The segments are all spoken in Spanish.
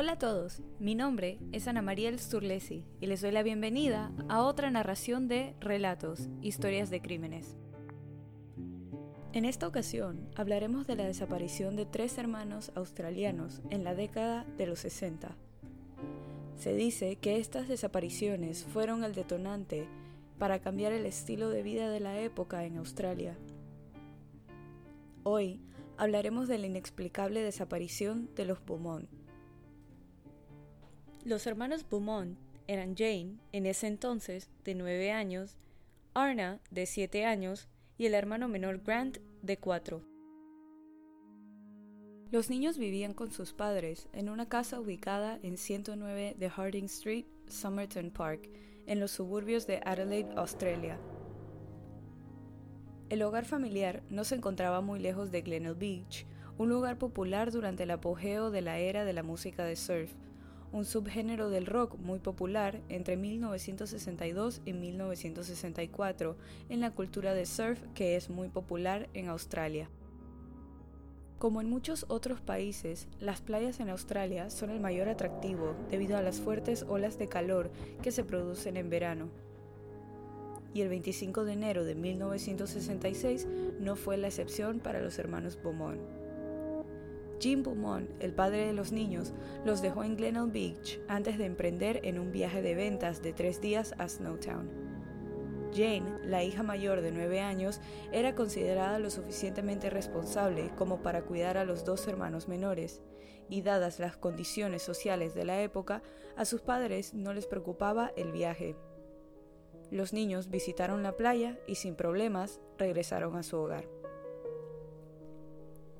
Hola a todos, mi nombre es Ana Mariel Sturlesi y les doy la bienvenida a otra narración de Relatos, Historias de Crímenes. En esta ocasión hablaremos de la desaparición de tres hermanos australianos en la década de los 60. Se dice que estas desapariciones fueron el detonante para cambiar el estilo de vida de la época en Australia. Hoy hablaremos de la inexplicable desaparición de los Beaumont. Los hermanos Beaumont eran Jane, en ese entonces, de 9 años, Arna, de 7 años, y el hermano menor Grant, de 4. Los niños vivían con sus padres en una casa ubicada en 109 de Harding Street, Somerton Park, en los suburbios de Adelaide, Australia. El hogar familiar no se encontraba muy lejos de Glenelg Beach, un lugar popular durante el apogeo de la era de la música de surf, un subgénero del rock muy popular entre 1962 y 1964 en la cultura de surf que es muy popular en Australia. Como en muchos otros países, las playas en Australia son el mayor atractivo debido a las fuertes olas de calor que se producen en verano y el 25 de enero de 1966 no fue la excepción para los hermanos Beaumont. Jim Beaumont, el padre de los niños, los dejó en Glenelg Beach antes de emprender en un viaje de ventas de tres días a Snowtown. Jane, la hija mayor de nueve años, era considerada lo suficientemente responsable como para cuidar a los dos hermanos menores, y dadas las condiciones sociales de la época, a sus padres no les preocupaba el viaje. Los niños visitaron la playa y sin problemas regresaron a su hogar.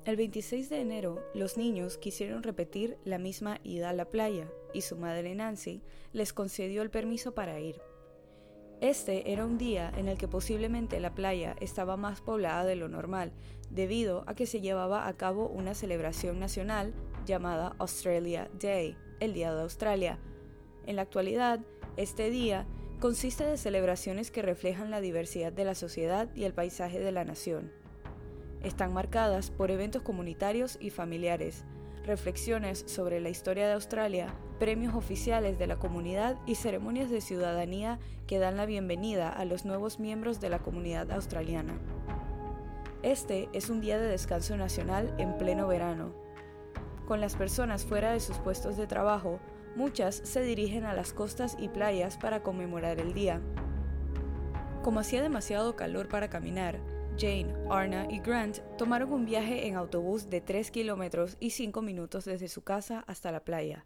El 26 de enero, los niños quisieron repetir la misma ida a la playa y su madre Nancy les concedió el permiso para ir. Este era un día en el que posiblemente la playa estaba más poblada de lo normal, debido a que se llevaba a cabo una celebración nacional llamada Australia Day, el Día de Australia. En la actualidad, este día consiste de celebraciones que reflejan la diversidad de la sociedad y el paisaje de la nación. Están marcadas por eventos comunitarios y familiares, reflexiones sobre la historia de Australia, premios oficiales de la comunidad y ceremonias de ciudadanía que dan la bienvenida a los nuevos miembros de la comunidad australiana. Este es un día de descanso nacional en pleno verano. Con las personas fuera de sus puestos de trabajo, Muchas se dirigen a las costas y playas para conmemorar el día. Como hacía demasiado calor para caminar, Jane, Arna y Grant tomaron un viaje en autobús de 3 kilómetros y 5 minutos desde su casa hasta la playa.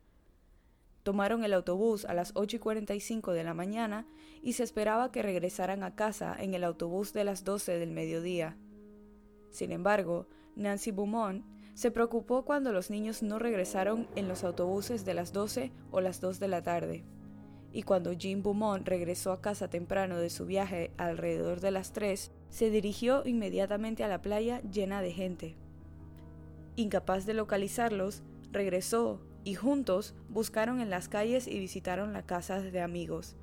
Tomaron el autobús a las 8 y 45 de la mañana y se esperaba que regresaran a casa en el autobús de las 12 del mediodía. Sin embargo, Nancy Beaumont se preocupó cuando los niños no regresaron en los autobuses de las 12 o las 2 de la tarde. Y cuando Jim Beaumont regresó a casa temprano de su viaje alrededor de las 3, se dirigió inmediatamente a la playa llena de gente. Incapaz de localizarlos, regresó y juntos buscaron en las calles y visitaron las casas de amigos.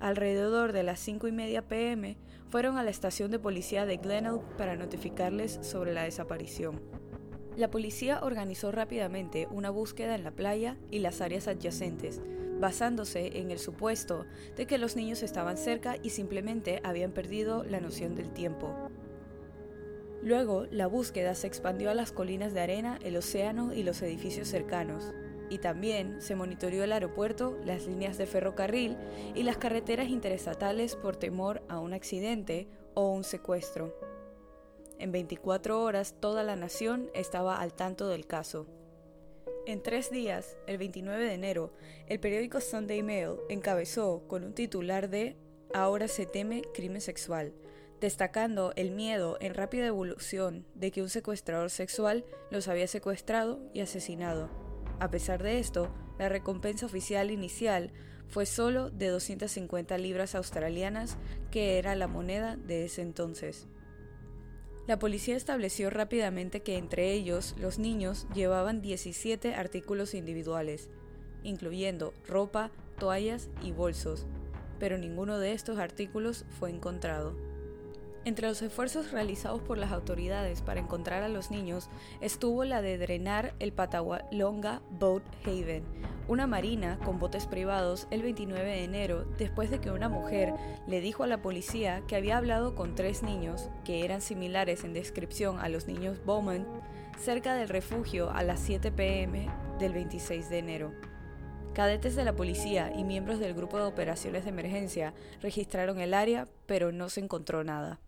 Alrededor de las 5 y media pm fueron a la estación de policía de Glenelg para notificarles sobre la desaparición. La policía organizó rápidamente una búsqueda en la playa y las áreas adyacentes, basándose en el supuesto de que los niños estaban cerca y simplemente habían perdido la noción del tiempo. Luego, la búsqueda se expandió a las colinas de arena, el océano y los edificios cercanos, y también se monitoreó el aeropuerto, las líneas de ferrocarril y las carreteras interestatales por temor a un accidente o un secuestro. En 24 horas toda la nación estaba al tanto del caso. En tres días, el 29 de enero, el periódico Sunday Mail encabezó con un titular de Ahora se teme crimen sexual, destacando el miedo en rápida evolución de que un secuestrador sexual los había secuestrado y asesinado. A pesar de esto, la recompensa oficial inicial fue solo de 250 libras australianas, que era la moneda de ese entonces. La policía estableció rápidamente que entre ellos los niños llevaban 17 artículos individuales, incluyendo ropa, toallas y bolsos, pero ninguno de estos artículos fue encontrado. Entre los esfuerzos realizados por las autoridades para encontrar a los niños estuvo la de drenar el Patawalonga Boat Haven, una marina con botes privados el 29 de enero después de que una mujer le dijo a la policía que había hablado con tres niños, que eran similares en descripción a los niños Bowman, cerca del refugio a las 7 pm del 26 de enero. Cadetes de la policía y miembros del grupo de operaciones de emergencia registraron el área, pero no se encontró nada.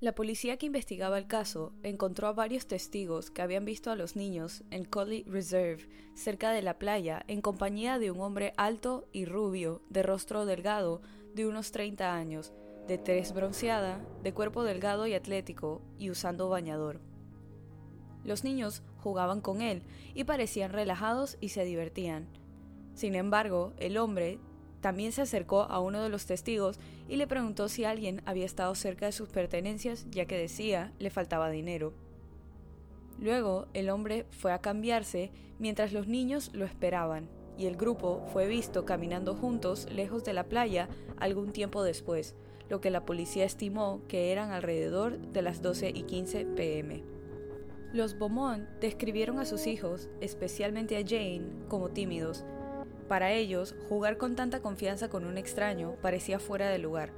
La policía que investigaba el caso encontró a varios testigos que habían visto a los niños en Collie Reserve, cerca de la playa, en compañía de un hombre alto y rubio, de rostro delgado, de unos 30 años, de tez bronceada, de cuerpo delgado y atlético, y usando bañador. Los niños jugaban con él y parecían relajados y se divertían. Sin embargo, el hombre también se acercó a uno de los testigos y le preguntó si alguien había estado cerca de sus pertenencias, ya que decía le faltaba dinero. Luego el hombre fue a cambiarse mientras los niños lo esperaban, y el grupo fue visto caminando juntos lejos de la playa algún tiempo después, lo que la policía estimó que eran alrededor de las 12 y 15 pm. Los Beaumont describieron a sus hijos, especialmente a Jane, como tímidos, para ellos, jugar con tanta confianza con un extraño parecía fuera de lugar.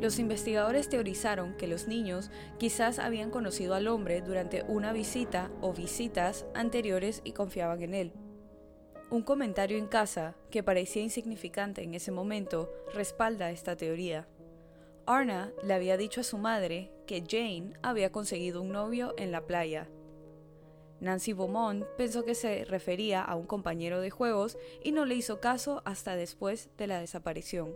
Los investigadores teorizaron que los niños quizás habían conocido al hombre durante una visita o visitas anteriores y confiaban en él. Un comentario en casa, que parecía insignificante en ese momento, respalda esta teoría. Arna le había dicho a su madre que Jane había conseguido un novio en la playa Nancy Beaumont pensó que se refería a un compañero de juegos y no le hizo caso hasta después de la desaparición.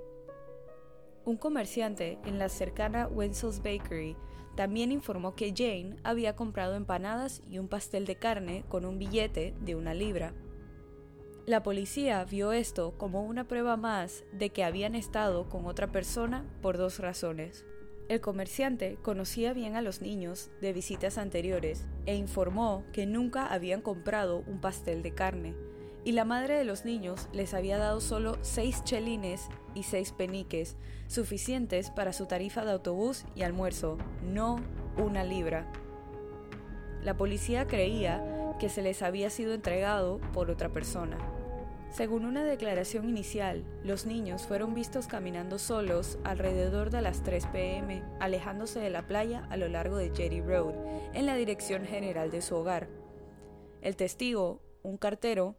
Un comerciante en la cercana Wenzel's Bakery también informó que Jane había comprado empanadas y un pastel de carne con un billete de una libra. La policía vio esto como una prueba más de que habían estado con otra persona por dos razones. El comerciante conocía bien a los niños de visitas anteriores e informó que nunca habían comprado un pastel de carne, y la madre de los niños les había dado solo seis chelines y seis peniques, suficientes para su tarifa de autobús y almuerzo, no una libra. La policía creía que se les había sido entregado por otra persona. Según una declaración inicial, los niños fueron vistos caminando solos alrededor de las 3 pm, alejándose de la playa a lo largo de Jetty Road, en la dirección general de su hogar. El testigo, un cartero,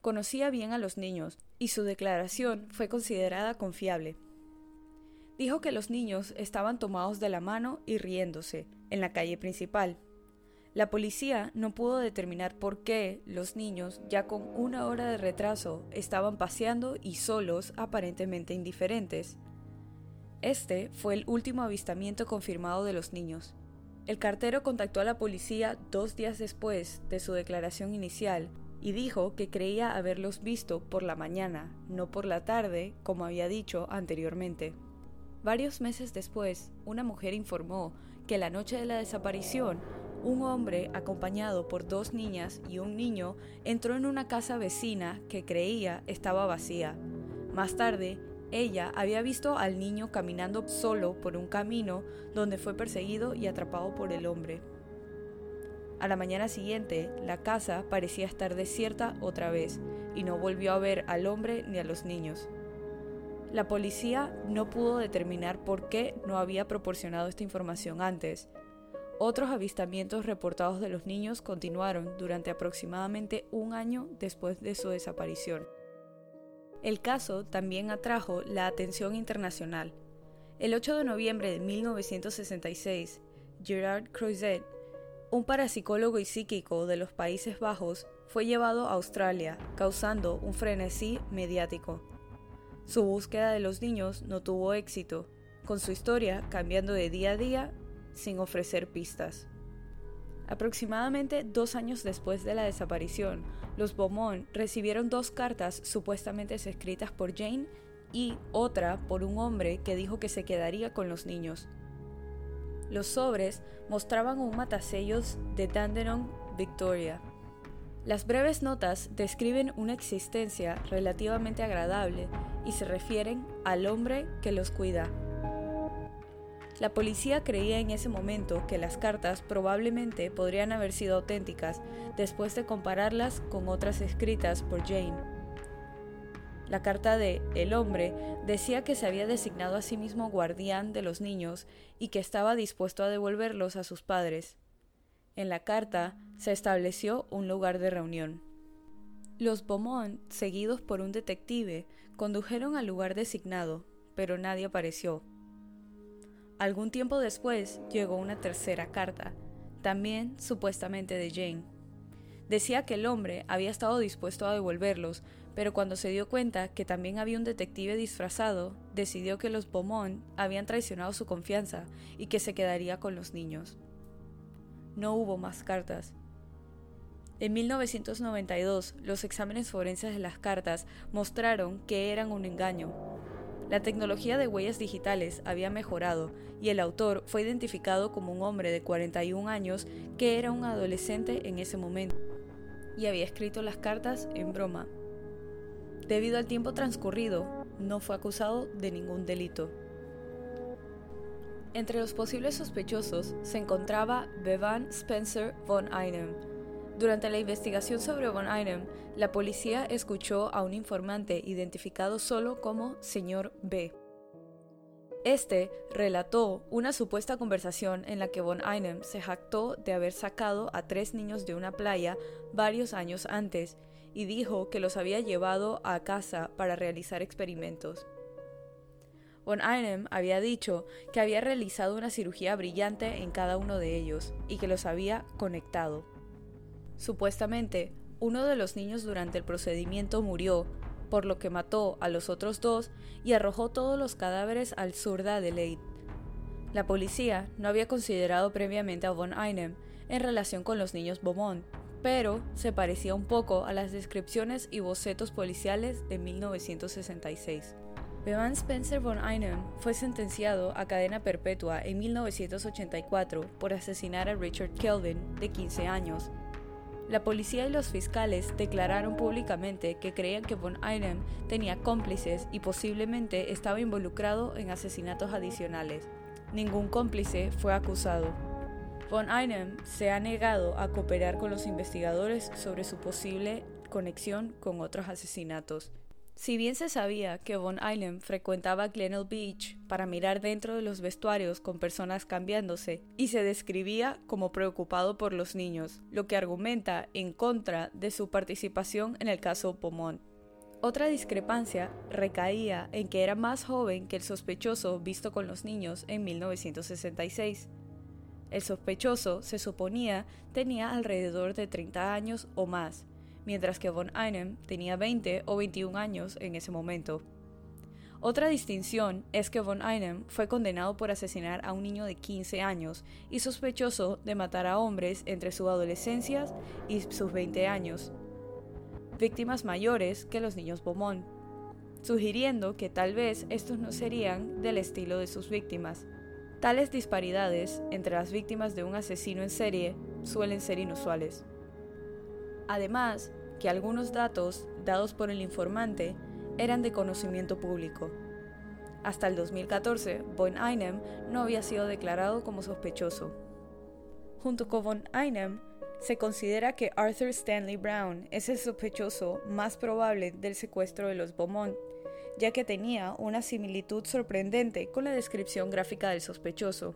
conocía bien a los niños y su declaración fue considerada confiable. Dijo que los niños estaban tomados de la mano y riéndose en la calle principal, la policía no pudo determinar por qué los niños, ya con una hora de retraso, estaban paseando y solos, aparentemente indiferentes. Este fue el último avistamiento confirmado de los niños. El cartero contactó a la policía dos días después de su declaración inicial y dijo que creía haberlos visto por la mañana, no por la tarde, como había dicho anteriormente. Varios meses después, una mujer informó que la noche de la desaparición un hombre, acompañado por dos niñas y un niño, entró en una casa vecina que creía estaba vacía. Más tarde, ella había visto al niño caminando solo por un camino donde fue perseguido y atrapado por el hombre. A la mañana siguiente, la casa parecía estar desierta otra vez y no volvió a ver al hombre ni a los niños. La policía no pudo determinar por qué no había proporcionado esta información antes, otros avistamientos reportados de los niños continuaron durante aproximadamente un año después de su desaparición. El caso también atrajo la atención internacional. El 8 de noviembre de 1966, Gerard Croizet, un parapsicólogo y psíquico de los Países Bajos, fue llevado a Australia, causando un frenesí mediático. Su búsqueda de los niños no tuvo éxito, con su historia cambiando de día a día sin ofrecer pistas. Aproximadamente dos años después de la desaparición, los Beaumont recibieron dos cartas supuestamente escritas por Jane y otra por un hombre que dijo que se quedaría con los niños. Los sobres mostraban un matasellos de Dandenong, Victoria. Las breves notas describen una existencia relativamente agradable y se refieren al hombre que los cuida. La policía creía en ese momento que las cartas probablemente podrían haber sido auténticas después de compararlas con otras escritas por Jane. La carta de El hombre decía que se había designado a sí mismo guardián de los niños y que estaba dispuesto a devolverlos a sus padres. En la carta se estableció un lugar de reunión. Los Beaumont, seguidos por un detective, condujeron al lugar designado, pero nadie apareció. Algún tiempo después llegó una tercera carta, también supuestamente de Jane. Decía que el hombre había estado dispuesto a devolverlos, pero cuando se dio cuenta que también había un detective disfrazado, decidió que los Beaumont habían traicionado su confianza y que se quedaría con los niños. No hubo más cartas. En 1992, los exámenes forenses de las cartas mostraron que eran un engaño. La tecnología de huellas digitales había mejorado y el autor fue identificado como un hombre de 41 años que era un adolescente en ese momento y había escrito las cartas en broma. Debido al tiempo transcurrido, no fue acusado de ningún delito. Entre los posibles sospechosos se encontraba Bevan Spencer von Einem. Durante la investigación sobre von Einem, la policía escuchó a un informante identificado solo como señor B. Este relató una supuesta conversación en la que von Einem se jactó de haber sacado a tres niños de una playa varios años antes y dijo que los había llevado a casa para realizar experimentos. Von Einem había dicho que había realizado una cirugía brillante en cada uno de ellos y que los había conectado. Supuestamente, uno de los niños durante el procedimiento murió, por lo que mató a los otros dos y arrojó todos los cadáveres al sur de Adelaide. La policía no había considerado previamente a Von Einem en relación con los niños Beaumont, pero se parecía un poco a las descripciones y bocetos policiales de 1966. Bevan Spencer von Einem fue sentenciado a cadena perpetua en 1984 por asesinar a Richard Kelvin, de 15 años. La policía y los fiscales declararon públicamente que creían que von Einem tenía cómplices y posiblemente estaba involucrado en asesinatos adicionales. Ningún cómplice fue acusado. Von Einem se ha negado a cooperar con los investigadores sobre su posible conexión con otros asesinatos. Si bien se sabía que Von Island frecuentaba Glenelg Beach para mirar dentro de los vestuarios con personas cambiándose y se describía como preocupado por los niños, lo que argumenta en contra de su participación en el caso Pomón. Otra discrepancia recaía en que era más joven que el sospechoso visto con los niños en 1966. El sospechoso, se suponía, tenía alrededor de 30 años o más, mientras que von Einem tenía 20 o 21 años en ese momento. Otra distinción es que von Einem fue condenado por asesinar a un niño de 15 años y sospechoso de matar a hombres entre su adolescencia y sus 20 años, víctimas mayores que los niños Beaumont, sugiriendo que tal vez estos no serían del estilo de sus víctimas. Tales disparidades entre las víctimas de un asesino en serie suelen ser inusuales. Además, que algunos datos dados por el informante eran de conocimiento público. Hasta el 2014, Von Einem no había sido declarado como sospechoso. Junto con Von Einem, se considera que Arthur Stanley Brown es el sospechoso más probable del secuestro de los Beaumont, ya que tenía una similitud sorprendente con la descripción gráfica del sospechoso.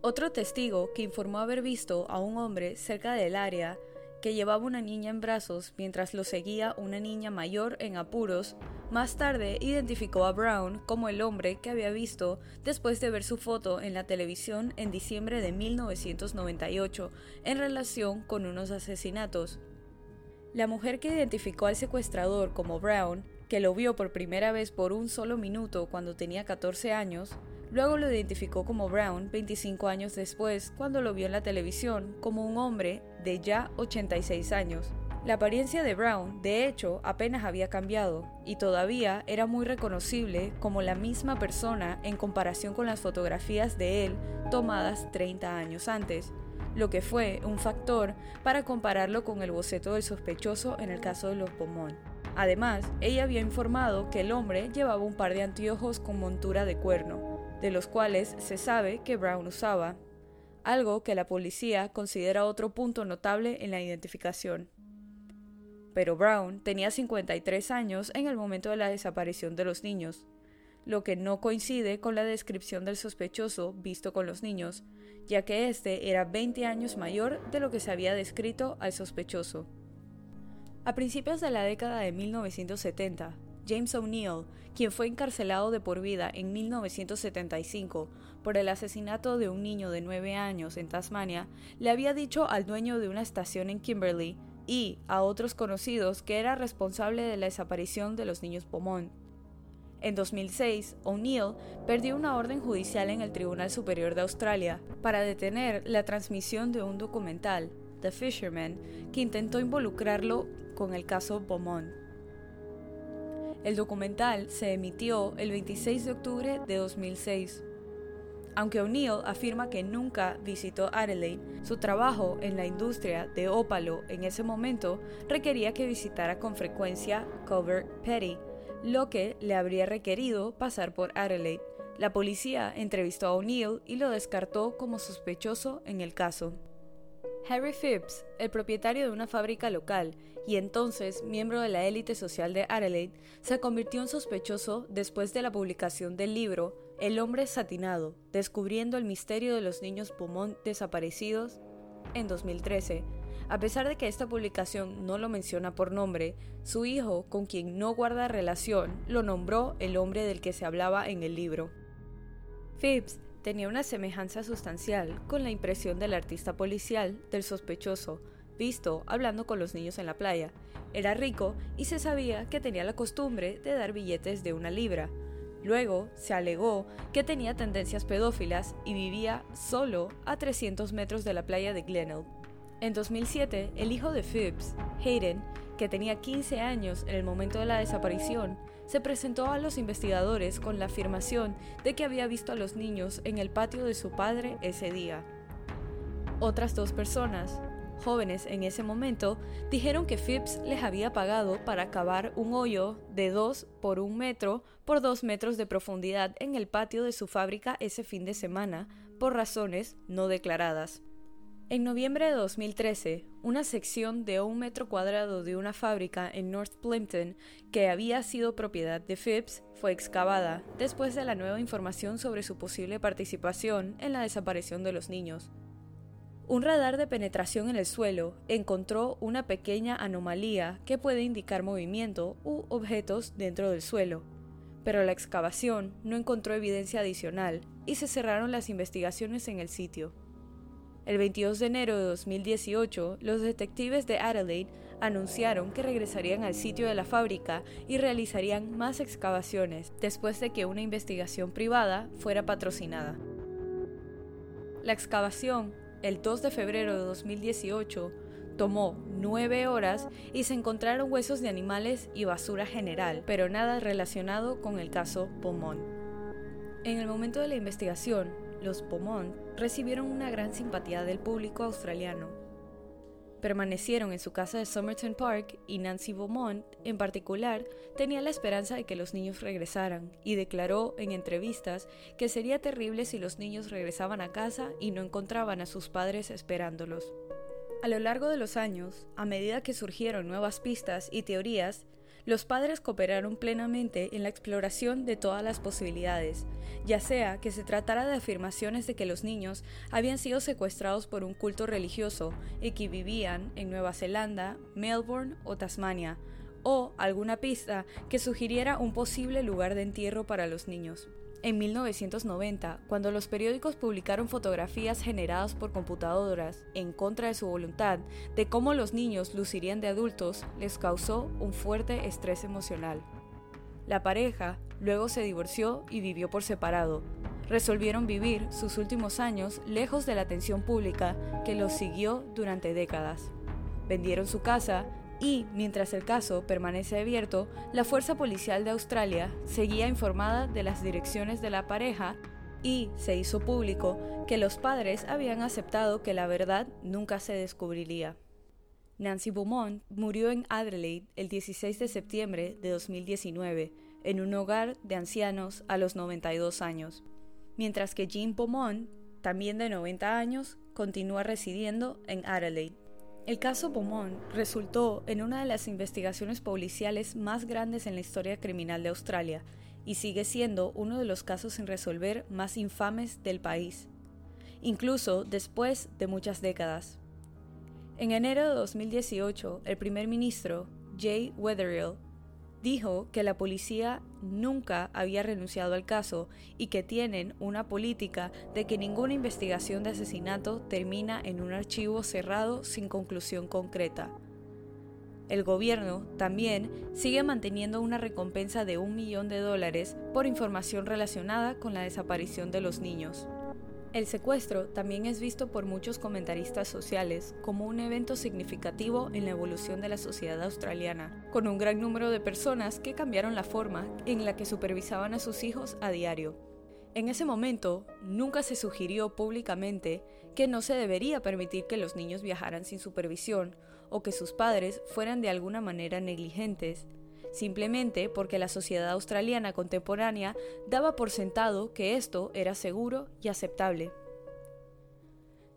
Otro testigo que informó haber visto a un hombre cerca del área que llevaba una niña en brazos mientras lo seguía una niña mayor en apuros, más tarde identificó a Brown como el hombre que había visto después de ver su foto en la televisión en diciembre de 1998 en relación con unos asesinatos. La mujer que identificó al secuestrador como Brown, que lo vio por primera vez por un solo minuto cuando tenía 14 años, Luego lo identificó como Brown 25 años después, cuando lo vio en la televisión, como un hombre de ya 86 años. La apariencia de Brown, de hecho, apenas había cambiado, y todavía era muy reconocible como la misma persona en comparación con las fotografías de él tomadas 30 años antes, lo que fue un factor para compararlo con el boceto del sospechoso en el caso de los Beaumont. Además, ella había informado que el hombre llevaba un par de anteojos con montura de cuerno, de los cuales se sabe que Brown usaba, algo que la policía considera otro punto notable en la identificación. Pero Brown tenía 53 años en el momento de la desaparición de los niños, lo que no coincide con la descripción del sospechoso visto con los niños, ya que éste era 20 años mayor de lo que se había descrito al sospechoso. A principios de la década de 1970, James O'Neill, quien fue encarcelado de por vida en 1975 por el asesinato de un niño de 9 años en Tasmania, le había dicho al dueño de una estación en Kimberley y a otros conocidos que era responsable de la desaparición de los niños Beaumont. En 2006, O'Neill perdió una orden judicial en el Tribunal Superior de Australia para detener la transmisión de un documental, The Fisherman, que intentó involucrarlo con el caso Beaumont. El documental se emitió el 26 de octubre de 2006. Aunque O'Neill afirma que nunca visitó Adelaide, su trabajo en la industria de ópalo en ese momento requería que visitara con frecuencia Covert Petty, lo que le habría requerido pasar por Adelaide. La policía entrevistó a O'Neill y lo descartó como sospechoso en el caso. Harry Phipps, el propietario de una fábrica local y entonces miembro de la élite social de Adelaide, se convirtió en sospechoso después de la publicación del libro El hombre satinado, descubriendo el misterio de los niños Beaumont desaparecidos en 2013. A pesar de que esta publicación no lo menciona por nombre, su hijo, con quien no guarda relación, lo nombró el hombre del que se hablaba en el libro. Phipps tenía una semejanza sustancial con la impresión del artista policial del sospechoso, visto hablando con los niños en la playa. Era rico y se sabía que tenía la costumbre de dar billetes de una libra. Luego se alegó que tenía tendencias pedófilas y vivía solo a 300 metros de la playa de Glenelg. En 2007, el hijo de Phipps, Hayden, que tenía 15 años en el momento de la desaparición, se presentó a los investigadores con la afirmación de que había visto a los niños en el patio de su padre ese día. Otras dos personas, jóvenes en ese momento, dijeron que Phipps les había pagado para cavar un hoyo de 2 por 1 metro por 2 metros de profundidad en el patio de su fábrica ese fin de semana, por razones no declaradas. En noviembre de 2013, una sección de un metro cuadrado de una fábrica en North Plimpton, que había sido propiedad de Phipps, fue excavada después de la nueva información sobre su posible participación en la desaparición de los niños. Un radar de penetración en el suelo encontró una pequeña anomalía que puede indicar movimiento u objetos dentro del suelo, pero la excavación no encontró evidencia adicional y se cerraron las investigaciones en el sitio. El 22 de enero de 2018, los detectives de Adelaide anunciaron que regresarían al sitio de la fábrica y realizarían más excavaciones después de que una investigación privada fuera patrocinada. La excavación, el 2 de febrero de 2018, tomó nueve horas y se encontraron huesos de animales y basura general, pero nada relacionado con el caso Beaumont. En el momento de la investigación, los Beaumont recibieron una gran simpatía del público australiano. Permanecieron en su casa de Somerton Park y Nancy Beaumont, en particular, tenía la esperanza de que los niños regresaran y declaró en entrevistas que sería terrible si los niños regresaban a casa y no encontraban a sus padres esperándolos. A lo largo de los años, a medida que surgieron nuevas pistas y teorías, los padres cooperaron plenamente en la exploración de todas las posibilidades, ya sea que se tratara de afirmaciones de que los niños habían sido secuestrados por un culto religioso y que vivían en Nueva Zelanda, Melbourne o Tasmania, o alguna pista que sugiriera un posible lugar de entierro para los niños. En 1990, cuando los periódicos publicaron fotografías generadas por computadoras en contra de su voluntad de cómo los niños lucirían de adultos, les causó un fuerte estrés emocional. La pareja luego se divorció y vivió por separado. Resolvieron vivir sus últimos años lejos de la atención pública que los siguió durante décadas. Vendieron su casa y, mientras el caso permanece abierto, la Fuerza Policial de Australia seguía informada de las direcciones de la pareja y se hizo público que los padres habían aceptado que la verdad nunca se descubriría. Nancy Beaumont murió en Adelaide el 16 de septiembre de 2019 en un hogar de ancianos a los 92 años. mientras que Jean Beaumont, también de 90 años, continúa residiendo en Adelaide. El caso Beaumont resultó en una de las investigaciones policiales más grandes en la historia criminal de Australia y sigue siendo uno de los casos sin resolver más infames del país, incluso después de muchas décadas. En enero de 2018, el primer ministro, Jay Weatherill, dijo que la policía nunca había renunciado al caso y que tienen una política de que ninguna investigación de asesinato termina en un archivo cerrado sin conclusión concreta. El gobierno también sigue manteniendo una recompensa de un millón de dólares por información relacionada con la desaparición de los niños. El secuestro también es visto por muchos comentaristas sociales como un evento significativo en la evolución de la sociedad australiana, con un gran número de personas que cambiaron la forma en la que supervisaban a sus hijos a diario. En ese momento, nunca se sugirió públicamente que no se debería permitir que los niños viajaran sin supervisión o que sus padres fueran de alguna manera negligentes, simplemente porque la sociedad australiana contemporánea daba por sentado que esto era seguro y aceptable.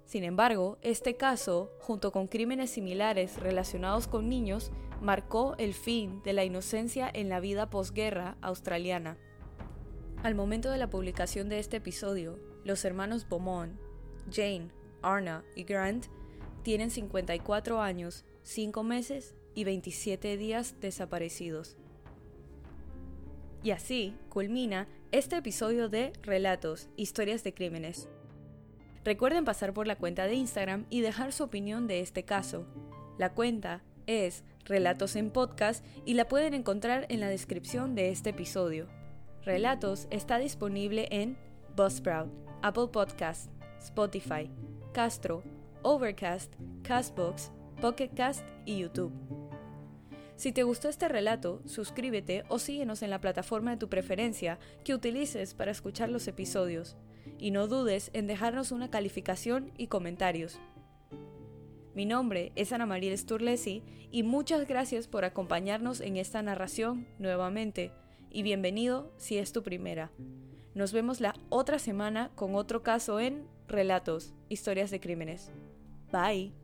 Sin embargo, este caso, junto con crímenes similares relacionados con niños, marcó el fin de la inocencia en la vida posguerra australiana. Al momento de la publicación de este episodio, los hermanos Beaumont, Jane, Arna y Grant tienen 54 años, 5 meses y 27 días desaparecidos. Y así culmina este episodio de Relatos, Historias de Crímenes. Recuerden pasar por la cuenta de Instagram y dejar su opinión de este caso. La cuenta es Relatos en Podcast y la pueden encontrar en la descripción de este episodio. Relatos está disponible en Buzzsprout, Apple Podcast, Spotify, Castro, Overcast, Castbox, Pocket Cast y YouTube. Si te gustó este relato, suscríbete o síguenos en la plataforma de tu preferencia que utilices para escuchar los episodios. Y no dudes en dejarnos una calificación y comentarios. Mi nombre es Ana María Sturlesi y muchas gracias por acompañarnos en esta narración nuevamente y bienvenido si es tu primera. Nos vemos la otra semana con otro caso en Relatos, Historias de Crímenes. Bye.